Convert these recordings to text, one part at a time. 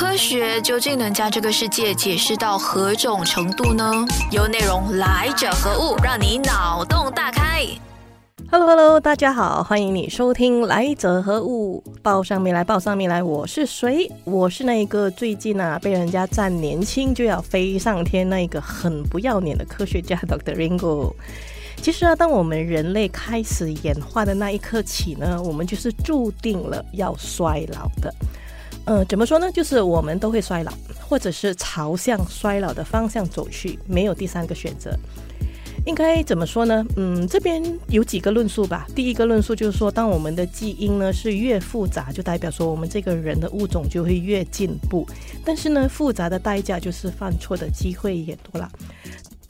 科学究竟能将这个世界解释到何种程度呢？由内容来者何物，让你脑洞大开。Hello Hello，大家好，欢迎你收听《来者何物》，报上面来，报上面来，我是谁？我是那个最近啊被人家赞年轻就要飞上天那一个很不要脸的科学家 Dr. Ringo。其实啊，当我们人类开始演化的那一刻起呢，我们就是注定了要衰老的。呃，怎么说呢？就是我们都会衰老，或者是朝向衰老的方向走去，没有第三个选择。应该怎么说呢？嗯，这边有几个论述吧。第一个论述就是说，当我们的基因呢是越复杂，就代表说我们这个人的物种就会越进步。但是呢，复杂的代价就是犯错的机会也多了。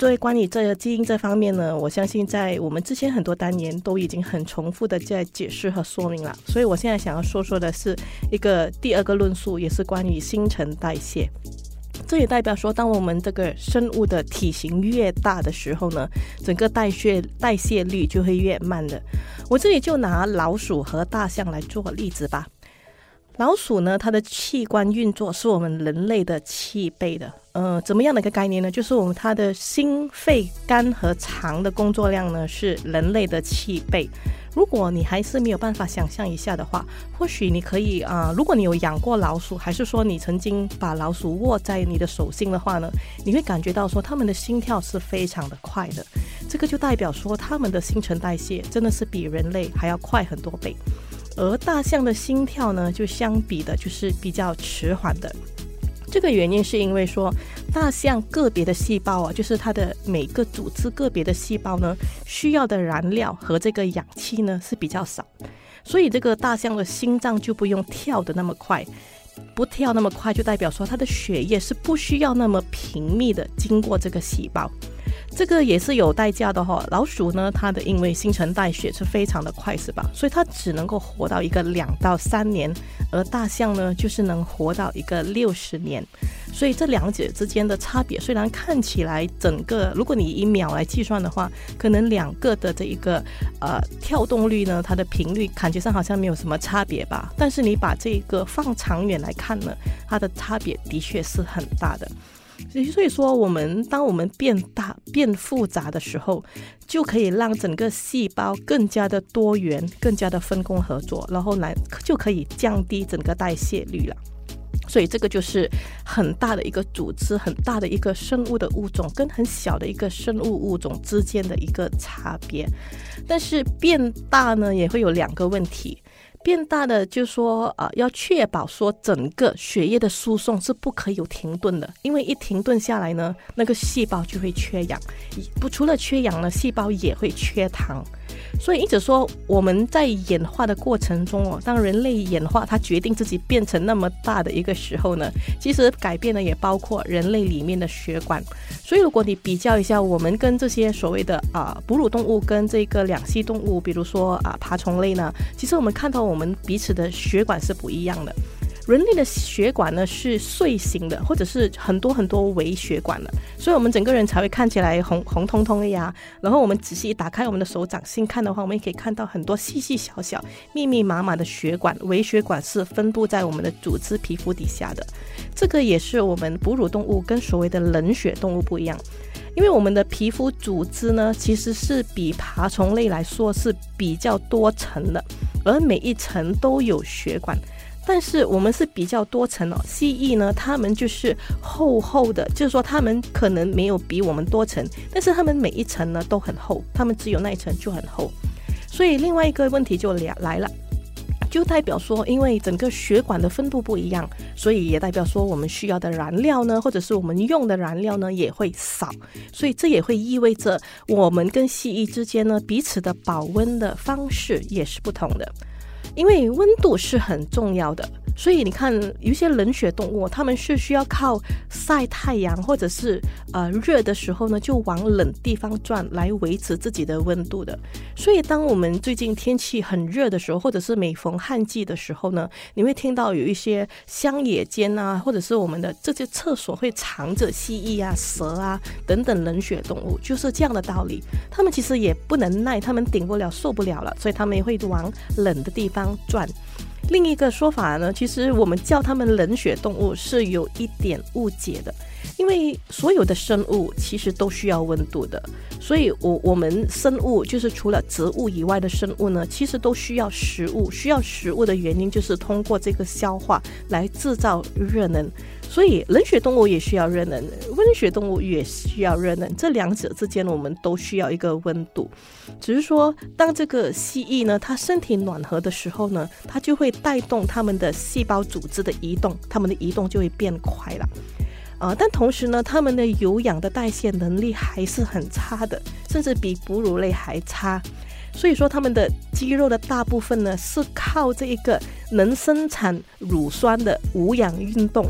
所以关于这个基因这方面呢，我相信在我们之前很多单元都已经很重复的在解释和说明了。所以我现在想要说说的是一个第二个论述，也是关于新陈代谢。这也代表说，当我们这个生物的体型越大的时候呢，整个代谢代谢率就会越慢的。我这里就拿老鼠和大象来做例子吧。老鼠呢，它的器官运作是我们人类的七倍的。呃，怎么样的一个概念呢？就是我们它的心、肺、肝和肠的工作量呢，是人类的七倍。如果你还是没有办法想象一下的话，或许你可以啊，如果你有养过老鼠，还是说你曾经把老鼠握在你的手心的话呢，你会感觉到说它们的心跳是非常的快的，这个就代表说它们的新陈代谢真的是比人类还要快很多倍，而大象的心跳呢，就相比的就是比较迟缓的。这个原因是因为说，大象个别的细胞啊，就是它的每个组织个别的细胞呢，需要的燃料和这个氧气呢是比较少，所以这个大象的心脏就不用跳的那么快，不跳那么快就代表说它的血液是不需要那么频密的经过这个细胞。这个也是有代价的哈。老鼠呢，它的因为新陈代谢是非常的快，是吧？所以它只能够活到一个两到三年，而大象呢，就是能活到一个六十年。所以这两者之间的差别，虽然看起来整个，如果你以秒来计算的话，可能两个的这一个呃跳动率呢，它的频率感觉上好像没有什么差别吧。但是你把这个放长远来看呢，它的差别的确是很大的。所以说，我们当我们变大、变复杂的时候，就可以让整个细胞更加的多元、更加的分工合作，然后来就可以降低整个代谢率了。所以这个就是很大的一个组织、很大的一个生物的物种跟很小的一个生物物种之间的一个差别。但是变大呢，也会有两个问题。变大的就说呃，要确保说整个血液的输送是不可以有停顿的，因为一停顿下来呢，那个细胞就会缺氧，不除了缺氧呢，细胞也会缺糖。所以一直说我们在演化的过程中哦，当人类演化，它决定自己变成那么大的一个时候呢，其实改变的也包括人类里面的血管。所以如果你比较一下我们跟这些所谓的啊哺乳动物跟这个两栖动物，比如说啊爬虫类呢，其实我们看到我们彼此的血管是不一样的。人类的血管呢是碎形的，或者是很多很多微血管的，所以我们整个人才会看起来红红彤彤的呀。然后我们仔细打开我们的手掌心看的话，我们也可以看到很多细细小小、密密麻麻的血管，微血管是分布在我们的组织皮肤底下的。这个也是我们哺乳动物跟所谓的冷血动物不一样，因为我们的皮肤组织呢其实是比爬虫类来说是比较多层的，而每一层都有血管。但是我们是比较多层哦，蜥蜴呢，它们就是厚厚的，就是说它们可能没有比我们多层，但是它们每一层呢都很厚，它们只有那一层就很厚。所以另外一个问题就来来了，就代表说，因为整个血管的分布不一样，所以也代表说我们需要的燃料呢，或者是我们用的燃料呢也会少，所以这也会意味着我们跟蜥蜴之间呢彼此的保温的方式也是不同的。因为温度是很重要的，所以你看，有一些冷血动物，它们是需要靠晒太阳，或者是呃热的时候呢，就往冷地方转来维持自己的温度的。所以，当我们最近天气很热的时候，或者是每逢旱季的时候呢，你会听到有一些乡野间啊，或者是我们的这些厕所会藏着蜥蜴啊、蛇啊等等冷血动物，就是这样的道理。它们其实也不能耐，它们顶不了、受不了了，所以它们也会往冷的地方。转，另一个说法呢，其实我们叫它们冷血动物是有一点误解的，因为所有的生物其实都需要温度的，所以我我们生物就是除了植物以外的生物呢，其实都需要食物，需要食物的原因就是通过这个消化来制造热能。所以冷血动物也需要热能，温血动物也需要热能，这两者之间我们都需要一个温度。只是说，当这个蜥蜴呢，它身体暖和的时候呢，它就会带动它们的细胞组织的移动，它们的移动就会变快了。啊，但同时呢，它们的有氧的代谢能力还是很差的，甚至比哺乳类还差。所以说，它们的肌肉的大部分呢，是靠这一个能生产乳酸的无氧运动。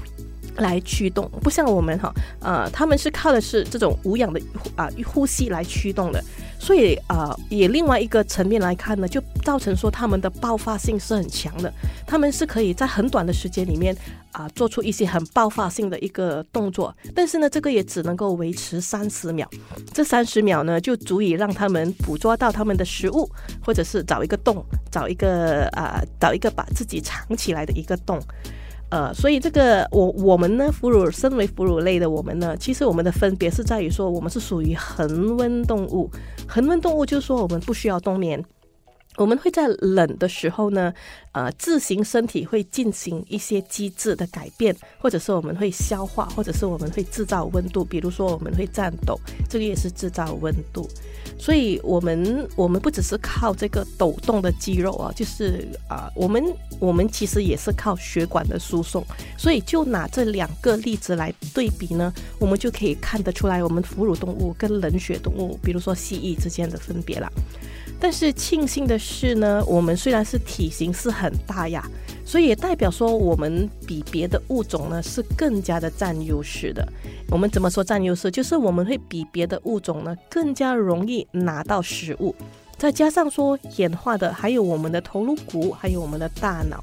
来驱动，不像我们哈，呃，他们是靠的是这种无氧的啊呼吸来驱动的，所以啊，也另外一个层面来看呢，就造成说他们的爆发性是很强的，他们是可以在很短的时间里面啊做出一些很爆发性的一个动作，但是呢，这个也只能够维持三十秒，这三十秒呢就足以让他们捕捉到他们的食物，或者是找一个洞，找一个啊找一个把自己藏起来的一个洞。呃，所以这个我我们呢，哺乳身为哺乳类的我们呢，其实我们的分别是在于说，我们是属于恒温动物。恒温动物就是说，我们不需要冬眠。我们会在冷的时候呢，呃，自行身体会进行一些机制的改变，或者是我们会消化，或者是我们会制造温度，比如说我们会颤抖，这个也是制造温度。所以，我们我们不只是靠这个抖动的肌肉啊，就是啊，我们我们其实也是靠血管的输送。所以，就拿这两个例子来对比呢，我们就可以看得出来，我们哺乳动物跟冷血动物，比如说蜥蜴之间的分别了。但是庆幸的是呢，我们虽然是体型是很大呀，所以也代表说我们比别的物种呢是更加的占优势的。我们怎么说占优势？就是我们会比别的物种呢更加容易拿到食物，再加上说演化的还有我们的头颅骨，还有我们的大脑。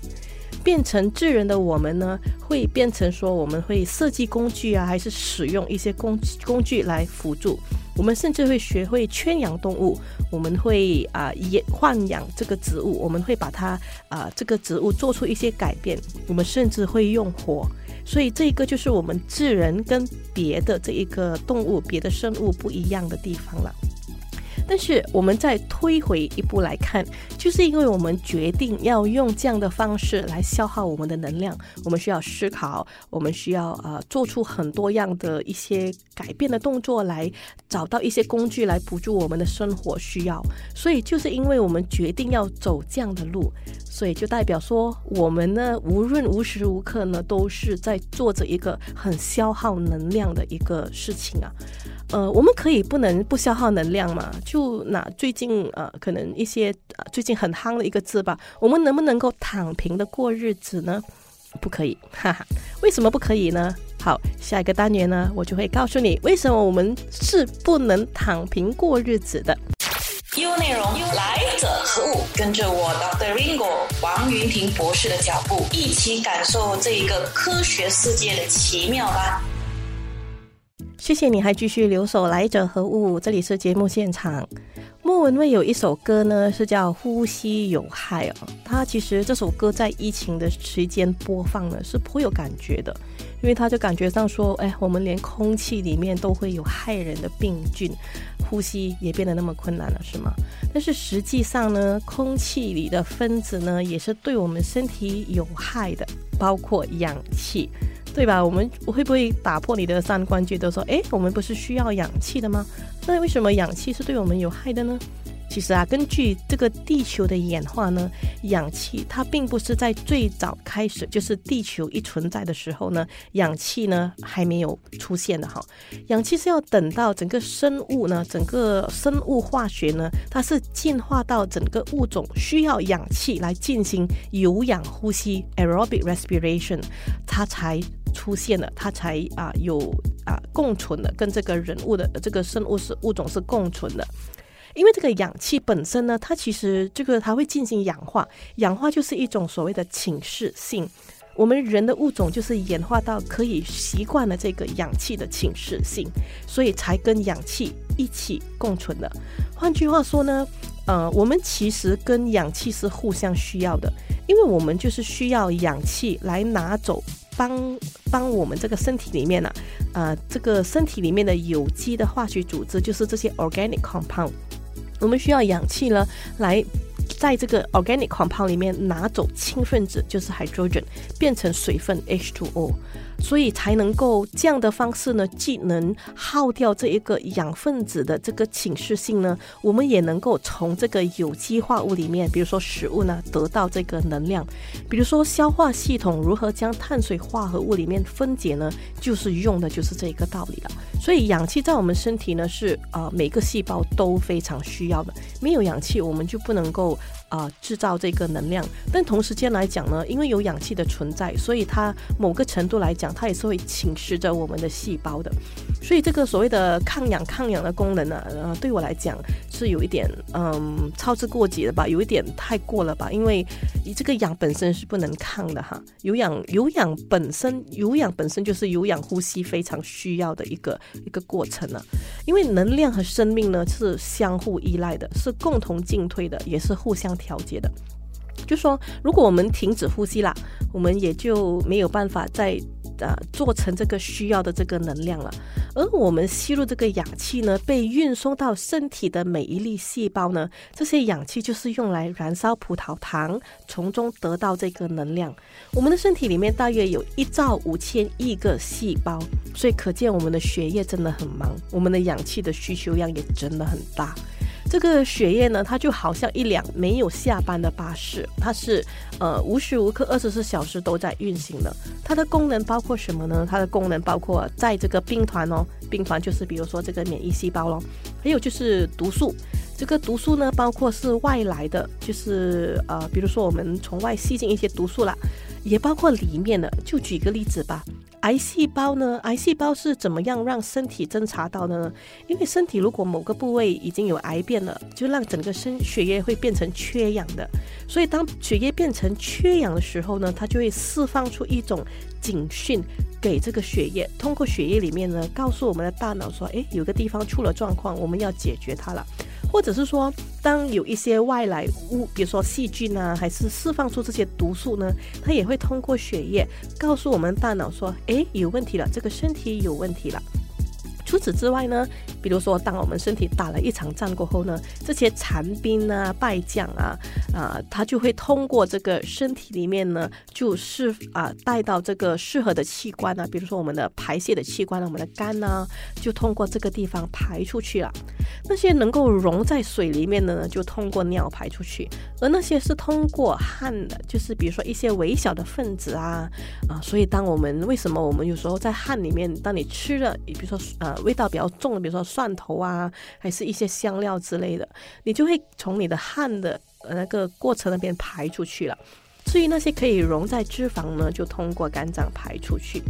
变成智人的我们呢，会变成说我们会设计工具啊，还是使用一些工工具来辅助我们，甚至会学会圈养动物。我们会啊也豢养这个植物，我们会把它啊这个植物做出一些改变。我们甚至会用火，所以这个就是我们智人跟别的这一个动物、别的生物不一样的地方了。但是我们再推回一步来看，就是因为我们决定要用这样的方式来消耗我们的能量，我们需要思考，我们需要呃做出很多样的一些改变的动作，来找到一些工具来补助我们的生活需要。所以就是因为我们决定要走这样的路，所以就代表说我们呢，无论无时无刻呢，都是在做着一个很消耗能量的一个事情啊。呃，我们可以不能不消耗能量嘛？就拿最近呃，可能一些呃最近很夯的一个字吧，我们能不能够躺平的过日子呢？不可以，哈哈。为什么不可以呢？好，下一个单元呢，我就会告诉你为什么我们是不能躺平过日子的。优内容来者何物？跟着我 Dr. Ringo 王云婷博士的脚步，一起感受这一个科学世界的奇妙吧。谢谢你还继续留守来者何物？这里是节目现场。莫文蔚有一首歌呢，是叫《呼吸有害》哦。他其实这首歌在疫情的时间播放呢，是颇有感觉的，因为他就感觉上说，哎，我们连空气里面都会有害人的病菌，呼吸也变得那么困难了，是吗？但是实际上呢，空气里的分子呢，也是对我们身体有害的，包括氧气。对吧？我们会不会打破你的三观，觉得说，哎，我们不是需要氧气的吗？那为什么氧气是对我们有害的呢？其实啊，根据这个地球的演化呢，氧气它并不是在最早开始，就是地球一存在的时候呢，氧气呢还没有出现的哈。氧气是要等到整个生物呢，整个生物化学呢，它是进化到整个物种需要氧气来进行有氧呼吸 （aerobic respiration），它才出现了，它才啊有啊共存的，跟这个人物的这个生物是物种是共存的。因为这个氧气本身呢，它其实这个它会进行氧化，氧化就是一种所谓的侵蚀性。我们人的物种就是演化到可以习惯了这个氧气的侵蚀性，所以才跟氧气一起共存的。换句话说呢，呃，我们其实跟氧气是互相需要的，因为我们就是需要氧气来拿走，帮帮我们这个身体里面呢，啊，这个身体里面的有机的化学组织，就是这些 organic compound，我们需要氧气呢来。在这个 organic compound 里面拿走氢分子，就是 hydrogen，变成水分 H2O，所以才能够这样的方式呢，既能耗掉这一个氧分子的这个侵蚀性呢，我们也能够从这个有机化物里面，比如说食物呢，得到这个能量。比如说消化系统如何将碳水化合物里面分解呢？就是用的就是这一个道理了。所以氧气在我们身体呢，是啊每个细胞都非常需要的。没有氧气，我们就不能够。啊，制造这个能量，但同时间来讲呢，因为有氧气的存在，所以它某个程度来讲，它也是会侵蚀着我们的细胞的。所以这个所谓的抗氧抗氧的功能呢，呃，对我来讲是有一点嗯操之过急的吧，有一点太过了吧。因为这个氧本身是不能抗的哈，有氧有氧本身有氧本身就是有氧呼吸非常需要的一个一个过程了。因为能量和生命呢是相互依赖的，是共同进退的，也是互相。调节的，就说如果我们停止呼吸啦，我们也就没有办法再呃做成这个需要的这个能量了。而我们吸入这个氧气呢，被运送到身体的每一粒细胞呢，这些氧气就是用来燃烧葡萄糖，从中得到这个能量。我们的身体里面大约有一兆五千亿个细胞，所以可见我们的血液真的很忙，我们的氧气的需求量也真的很大。这个血液呢，它就好像一辆没有下班的巴士，它是呃无时无刻二十四小时都在运行的。它的功能包括什么呢？它的功能包括在这个兵团哦，兵团就是比如说这个免疫细胞咯，还有就是毒素。这个毒素呢，包括是外来的，就是呃，比如说我们从外吸进一些毒素啦，也包括里面的。就举个例子吧。癌细胞呢？癌细胞是怎么样让身体侦查到的呢？因为身体如果某个部位已经有癌变了，就让整个身血液会变成缺氧的。所以当血液变成缺氧的时候呢，它就会释放出一种警讯给这个血液，通过血液里面呢，告诉我们的大脑说：“诶，有个地方出了状况，我们要解决它了。”或者是说，当有一些外来物，比如说细菌啊，还是释放出这些毒素呢，它也会通过血液告诉我们大脑说：“哎，有问题了，这个身体有问题了。”除此之外呢，比如说，当我们身体打了一场仗过后呢，这些残兵啊、败将啊，啊，他就会通过这个身体里面呢，就是啊，带到这个适合的器官啊，比如说我们的排泄的器官，我们的肝呢，就通过这个地方排出去了。那些能够溶在水里面的呢，就通过尿排出去；而那些是通过汗的，就是比如说一些微小的分子啊，啊，所以当我们为什么我们有时候在汗里面，当你吃了，比如说呃。味道比较重的，比如说蒜头啊，还是一些香料之类的，你就会从你的汗的那个过程那边排出去了。至于那些可以溶在脂肪呢，就通过肝脏排出去。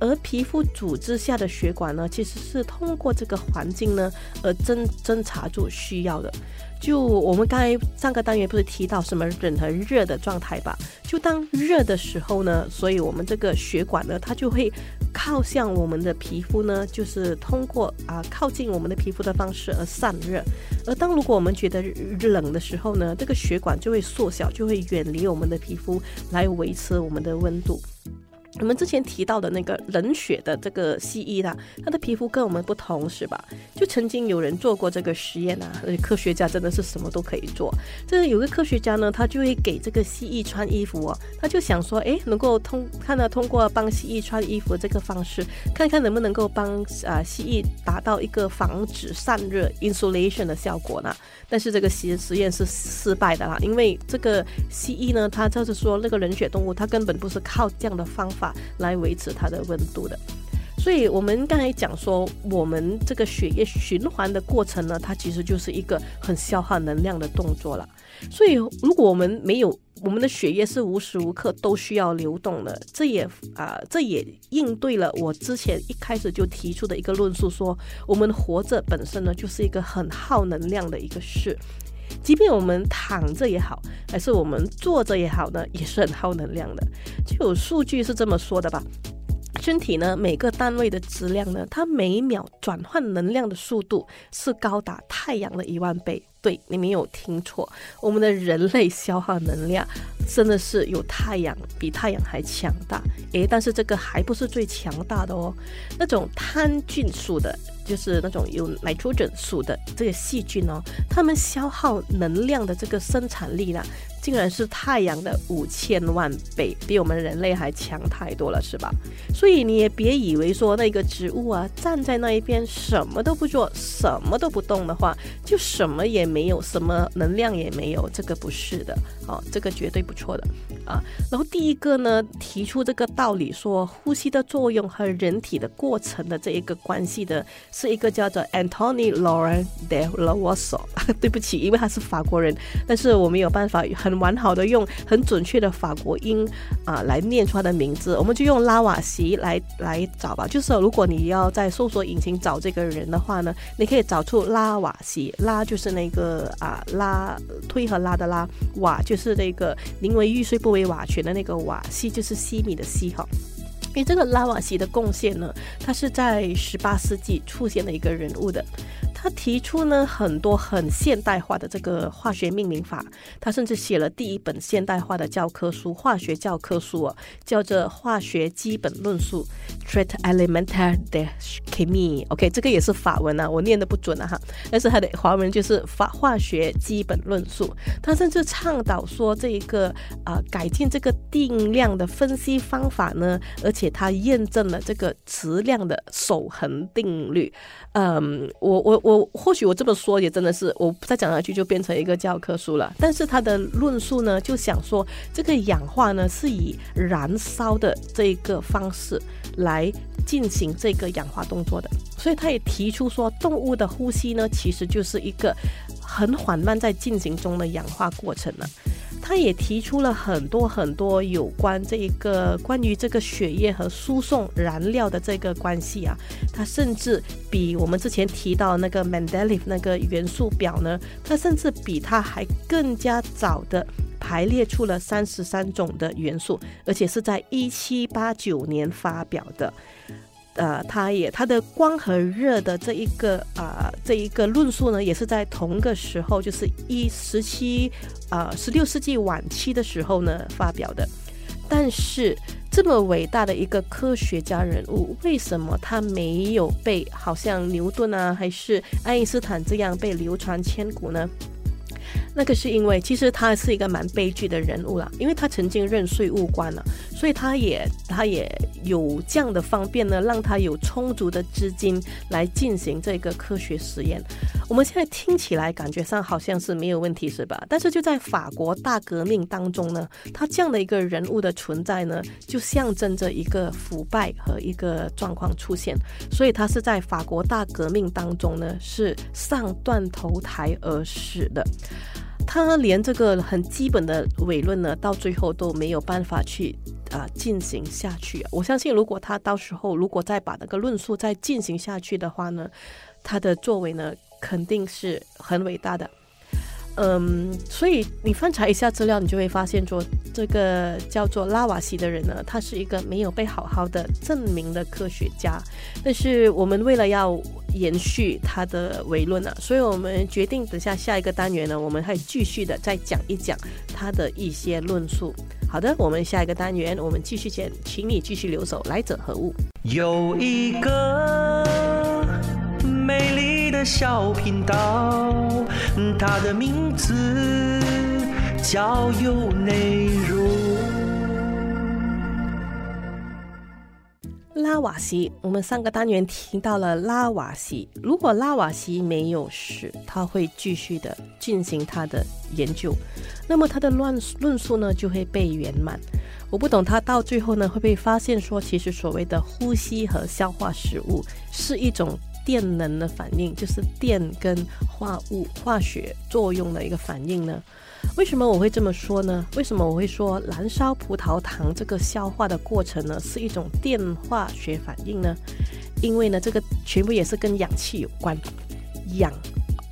而皮肤组织下的血管呢，其实是通过这个环境呢，而侦侦查住需要的。就我们刚才上个单元不是提到什么冷和热的状态吧？就当热的时候呢，所以我们这个血管呢，它就会靠向我们的皮肤呢，就是通过啊靠近我们的皮肤的方式而散热。而当如果我们觉得冷的时候呢，这个血管就会缩小，就会远离我们的皮肤来维持我们的温度。我们之前提到的那个冷血的这个蜥蜴啦，它的皮肤跟我们不同，是吧？就曾经有人做过这个实验啊，科学家真的是什么都可以做。这有个科学家呢，他就会给这个蜥蜴穿衣服哦，他就想说，哎，能够通看到通过帮蜥蜴穿衣服这个方式，看看能不能够帮啊蜥蜴达到一个防止散热 （insulation） 的效果呢？但是这个实实验是失败的啦，因为这个蜥蜴呢，它就是说那个冷血动物，它根本不是靠这样的方法。法来维持它的温度的，所以我们刚才讲说，我们这个血液循环的过程呢，它其实就是一个很消耗能量的动作了。所以，如果我们没有我们的血液是无时无刻都需要流动的，这也啊，这也应对了我之前一开始就提出的一个论述，说我们活着本身呢，就是一个很耗能量的一个事。即便我们躺着也好，还是我们坐着也好呢，也是很耗能量的。就有数据是这么说的吧：身体呢每个单位的质量呢，它每秒转换能量的速度是高达太阳的一万倍。对你没有听错，我们的人类消耗能量真的是有太阳比太阳还强大。诶，但是这个还不是最强大的哦，那种贪菌属的，就是那种有 nitrogen 属的这个细菌哦，它们消耗能量的这个生产力呢？竟然是太阳的五千万倍，比我们人类还强太多了，是吧？所以你也别以为说那个植物啊，站在那一边什么都不做，什么都不动的话，就什么也没有，什么能量也没有，这个不是的，哦，这个绝对不错的啊。然后第一个呢，提出这个道理说呼吸的作用和人体的过程的这一个关系的，是一个叫做 Antony Lauren de l a v o s o 对不起，因为他是法国人，但是我没有办法很。很完好的用很准确的法国音啊来念出他的名字，我们就用拉瓦锡来来找吧。就是如果你要在搜索引擎找这个人的话呢，你可以找出拉瓦锡，拉就是那个啊拉推和拉的拉，瓦就是那个宁为玉碎不为瓦全的那个瓦，西就是西米的西哈。因为这个拉瓦锡的贡献呢，他是在十八世纪出现的一个人物的。他提出呢很多很现代化的这个化学命名法，他甚至写了第一本现代化的教科书，化学教科书啊，叫做《化学基本论述》（Traité élémentaire de chimie）。OK，这个也是法文啊，我念的不准啊哈，但是它的华文就是《法化学基本论述》。他甚至倡导说这一个啊改进这个定量的分析方法呢，而且他验证了这个质量的守恒定律。嗯，我我我或许我这么说也真的是，我再讲下去就变成一个教科书了。但是他的论述呢，就想说这个氧化呢是以燃烧的这个方式来进行这个氧化动作的，所以他也提出说，动物的呼吸呢其实就是一个很缓慢在进行中的氧化过程了。他也提出了很多很多有关这一个关于这个血液和输送燃料的这个关系啊，他甚至比我们之前提到那个 Mendeleev 那个元素表呢，他甚至比他还更加早的排列出了三十三种的元素，而且是在一七八九年发表的。呃，它也它的光和热的这一个啊这一个论述呢，也是在同个时候，就是一十七啊十六世纪晚期的时候呢发表的。但是这么伟大的一个科学家人物，为什么他没有被好像牛顿啊还是爱因斯坦这样被流传千古呢？那个是因为，其实他是一个蛮悲剧的人物啦，因为他曾经任税务官了，所以他也他也有这样的方便呢，让他有充足的资金来进行这个科学实验。我们现在听起来感觉上好像是没有问题，是吧？但是就在法国大革命当中呢，他这样的一个人物的存在呢，就象征着一个腐败和一个状况出现，所以他是在法国大革命当中呢，是上断头台而死的。他连这个很基本的伪论呢，到最后都没有办法去啊进行下去。我相信，如果他到时候如果再把那个论述再进行下去的话呢，他的作为呢肯定是很伟大的。嗯，所以你翻查一下资料，你就会发现说，这个叫做拉瓦锡的人呢，他是一个没有被好好的证明的科学家。但是我们为了要延续他的伪论呢，所以我们决定等下下一个单元呢，我们还继续的再讲一讲他的一些论述。好的，我们下一个单元我们继续讲，请你继续留守，来者何物？有一个美丽。小频道，它的名字叫有内容。拉瓦锡，我们上个单元提到了拉瓦锡。如果拉瓦锡没有死，他会继续的进行他的研究，那么他的论论述呢就会被圆满。我不懂他到最后呢会不会发现说，其实所谓的呼吸和消化食物是一种。电能的反应就是电跟化物化学作用的一个反应呢？为什么我会这么说呢？为什么我会说燃烧葡萄糖这个消化的过程呢是一种电化学反应呢？因为呢，这个全部也是跟氧气有关，氧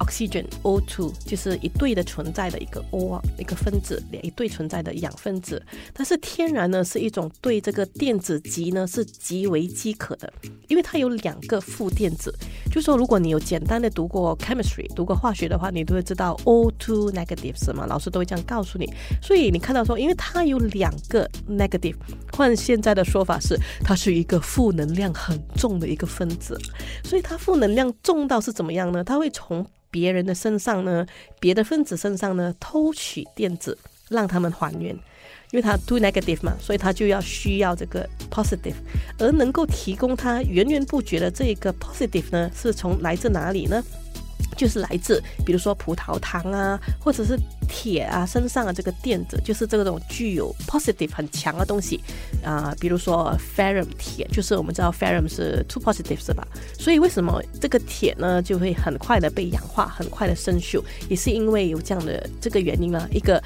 oxygen O2，就是一对的存在的一个 O，一个分子，一对存在的氧分子。但是天然呢是一种对这个电子极呢是极为饥渴的，因为它有两个负电子。就说如果你有简单的读过 chemistry，读过化学的话，你都会知道 O2 negative 是吗？老师都会这样告诉你。所以你看到说，因为它有两个 negative，换现在的说法是，它是一个负能量很重的一个分子。所以它负能量重到是怎么样呢？它会从别人的身上呢，别的分子身上呢偷取电子，让他们还原。因为他 too negative 嘛，所以他就要需要这个 positive，而能够提供他源源不绝的这个 positive 呢，是从来自哪里呢？就是来自，比如说葡萄糖啊，或者是铁啊身上的这个电子，就是这种具有 positive 很强的东西啊，比如说 ferrum 铁，就是我们知道 ferrum 是 two positive 是吧？所以为什么这个铁呢就会很快的被氧化，很快的生锈，也是因为有这样的这个原因啊，一个。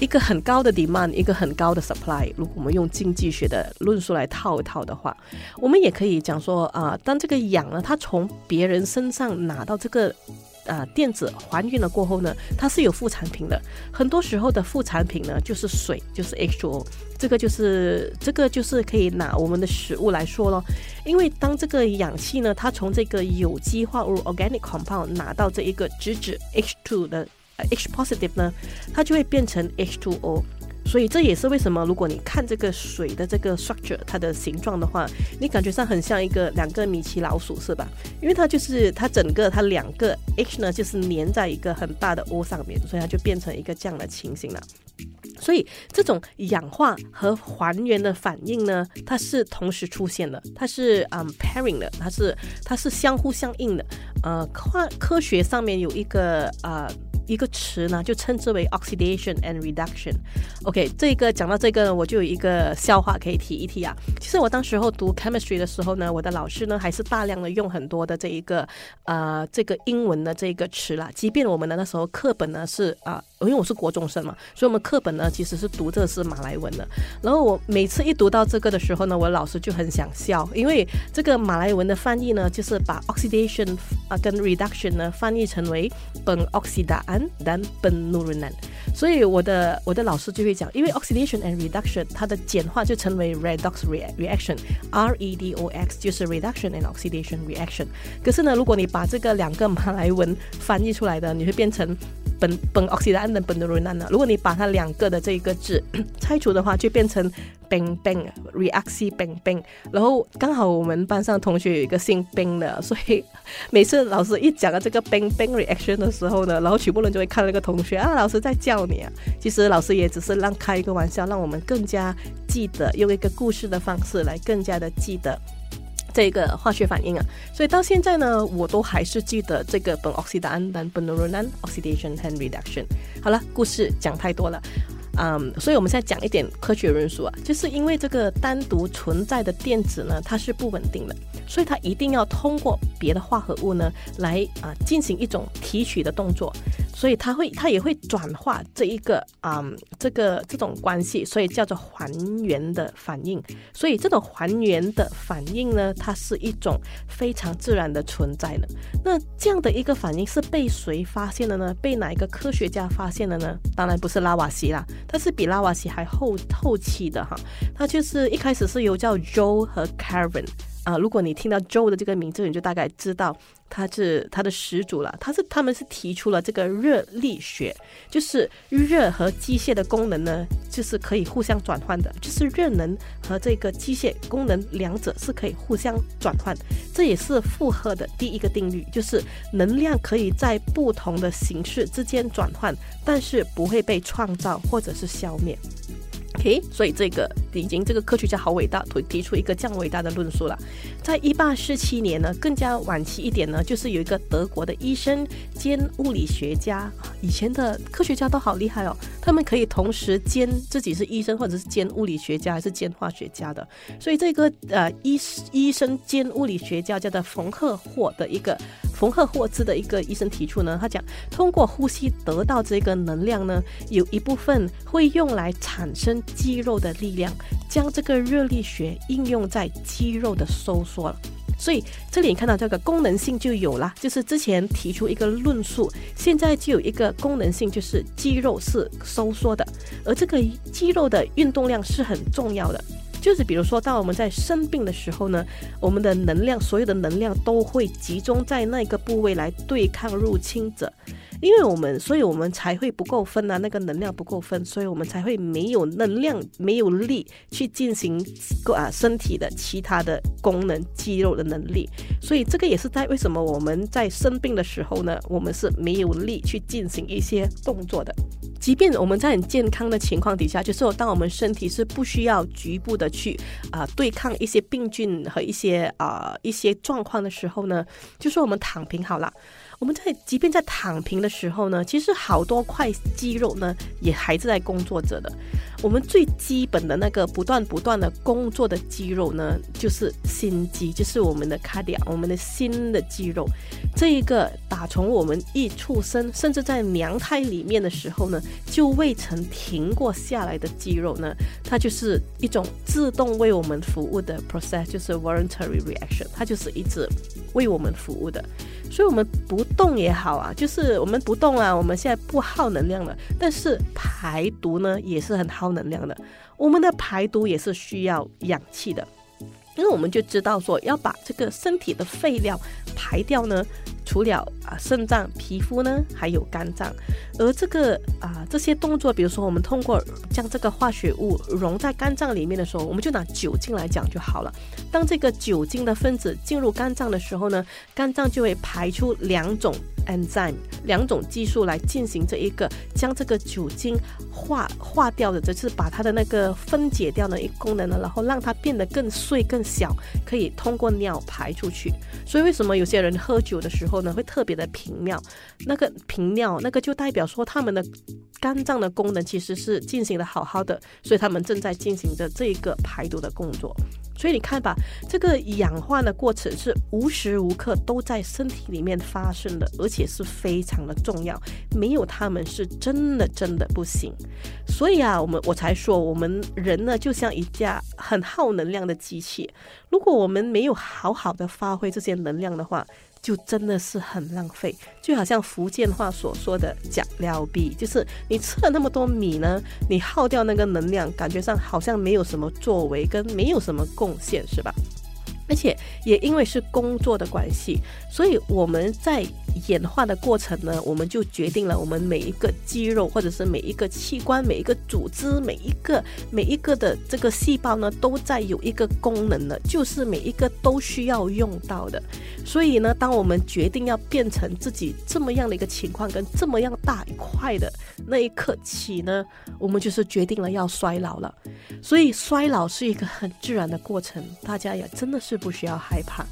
一个很高的 demand，一个很高的 supply。如果我们用经济学的论述来套一套的话，我们也可以讲说啊，当这个氧呢，它从别人身上拿到这个啊电子还原了过后呢，它是有副产品的。很多时候的副产品呢，就是水，就是 H2O。这个就是这个就是可以拿我们的食物来说咯，因为当这个氧气呢，它从这个有机化合物 organic compound 拿到这一个直指 H2 的。呃 H positive 呢，它就会变成 H2O，所以这也是为什么如果你看这个水的这个 structure 它的形状的话，你感觉上很像一个两个米奇老鼠是吧？因为它就是它整个它两个 H 呢就是粘在一个很大的 O 上面，所以它就变成一个这样的情形了。所以这种氧化和还原的反应呢，它是同时出现的，它是嗯 pairing 的，它是它是相互相应的。呃，科科学上面有一个啊。一个词呢，就称之为 oxidation and reduction。OK，这个讲到这个呢，我就有一个笑话可以提一提啊。其实我当时候读 chemistry 的时候呢，我的老师呢还是大量的用很多的这一个呃这个英文的这个词啦。即便我们的那时候课本呢是啊，因为我是国中生嘛，所以我们课本呢其实是读这是马来文的。然后我每次一读到这个的时候呢，我老师就很想笑，因为这个马来文的翻译呢，就是把 oxidation 啊跟 reduction 呢翻译成为苯 oxida。dan penurunan，所以我的我的老师就会讲，因为 oxidation and reduction 它的简化就成为 redox reaction，R E D O X 就是 reduction and oxidation reaction。可是呢，如果你把这个两个马来文翻译出来的，你会变成。苯苯 oxide 的苯的 r 呢？如果你把它两个的这一个字 拆除的话，就变成 bing bing reaction bing bing。然后刚好我们班上同学有一个姓 bing 的，所以每次老师一讲到这个 bing bing reaction 的时候呢，然后全部人就会看那个同学啊，老师在叫你啊。其实老师也只是让开一个玩笑，让我们更加记得用一个故事的方式来更加的记得。这个化学反应啊，所以到现在呢，我都还是记得这个苯 oxidan 和苯 oxidation and reduction。好了，故事讲太多了。嗯，所以我们现在讲一点科学论述啊，就是因为这个单独存在的电子呢，它是不稳定的，所以它一定要通过别的化合物呢来啊进行一种提取的动作，所以它会它也会转化这一个啊这个这种关系，所以叫做还原的反应。所以这种还原的反应呢，它是一种非常自然的存在的。那这样的一个反应是被谁发现的呢？被哪一个科学家发现的呢？当然不是拉瓦锡啦。但是比拉瓦西还后后期的哈，它就是一开始是由叫 Joe 和 Kevin 啊，如果你听到 Joe 的这个名字，你就大概知道。他是他的始祖了，他是他们是提出了这个热力学，就是热和机械的功能呢，就是可以互相转换的，就是热能和这个机械功能两者是可以互相转换，这也是负荷的第一个定律，就是能量可以在不同的形式之间转换，但是不会被创造或者是消灭。OK，所以这个已经这个科学家好伟大，提提出一个这样伟大的论述了。在一八四七年呢，更加晚期一点呢，就是有一个德国的医生兼物理学家。以前的科学家都好厉害哦，他们可以同时兼自己是医生，或者是兼物理学家，还是兼化学家的。所以这个呃医医生兼物理学家叫做冯赫霍的一个。冯赫霍兹的一个医生提出呢，他讲通过呼吸得到这个能量呢，有一部分会用来产生肌肉的力量，将这个热力学应用在肌肉的收缩了。所以这里你看到这个功能性就有了，就是之前提出一个论述，现在就有一个功能性，就是肌肉是收缩的，而这个肌肉的运动量是很重要的。就是比如说，当我们在生病的时候呢，我们的能量，所有的能量都会集中在那个部位来对抗入侵者，因为我们，所以我们才会不够分啊，那个能量不够分，所以我们才会没有能量、没有力去进行啊身体的其他的功能、肌肉的能力，所以这个也是在为什么我们在生病的时候呢，我们是没有力去进行一些动作的。即便我们在很健康的情况底下，就是当我们身体是不需要局部的去啊对抗一些病菌和一些啊一些状况的时候呢，就说我们躺平好了。我们在即便在躺平的时候呢，其实好多块肌肉呢也还是在工作着的。我们最基本的那个不断不断的工作的肌肉呢，就是心肌，就是我们的卡迪亚，我们的心的肌肉。这一个打从我们一出生，甚至在娘胎里面的时候呢，就未曾停过下来的肌肉呢，它就是一种自动为我们服务的 process，就是 voluntary reaction，它就是一直为我们服务的。所以，我们不动也好啊，就是我们不动啊，我们现在不耗能量了。但是排毒呢，也是很耗能量的。我们的排毒也是需要氧气的，因为我们就知道说，要把这个身体的废料排掉呢。除了啊肾脏、皮肤呢，还有肝脏，而这个啊这些动作，比如说我们通过将这个化学物溶在肝脏里面的时候，我们就拿酒精来讲就好了。当这个酒精的分子进入肝脏的时候呢，肝脏就会排出两种 enzyme，两种激素来进行这一个将这个酒精化化掉的，就是把它的那个分解掉的一个功能呢，然后让它变得更碎、更小，可以通过尿排出去。所以为什么有些人喝酒的时候？呢会特别的频尿，那个频尿，那个就代表说他们的肝脏的功能其实是进行的好好的，所以他们正在进行着这个排毒的工作。所以你看吧，这个氧化的过程是无时无刻都在身体里面发生的，而且是非常的重要。没有它们是真的真的不行。所以啊，我们我才说，我们人呢就像一架很耗能量的机器，如果我们没有好好的发挥这些能量的话，就真的是很浪费，就好像福建话所说的“假料币”，就是你吃了那么多米呢，你耗掉那个能量，感觉上好像没有什么作为，跟没有什么贡献，是吧？而且也因为是工作的关系，所以我们在演化的过程呢，我们就决定了我们每一个肌肉或者是每一个器官、每一个组织、每一个每一个的这个细胞呢，都在有一个功能的，就是每一个都需要用到的。所以呢，当我们决定要变成自己这么样的一个情况，跟这么样大一块的那一刻起呢，我们就是决定了要衰老了。所以衰老是一个很自然的过程，大家也真的是。不需要害怕，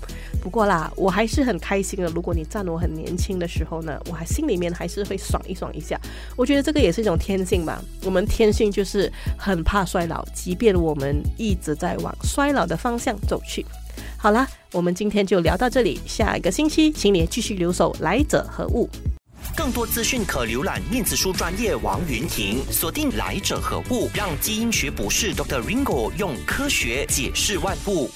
不过啦，我还是很开心的。如果你在我很年轻的时候呢，我还心里面还是会爽一爽一下。我觉得这个也是一种天性吧。我们天性就是很怕衰老，即便我们一直在往衰老的方向走去。好啦，我们今天就聊到这里，下一个星期请你继续留守来者何物。更多资讯可浏览面子书专业王云婷，锁定来者何物，让基因学博士 Dr. Ringo 用科学解释万物。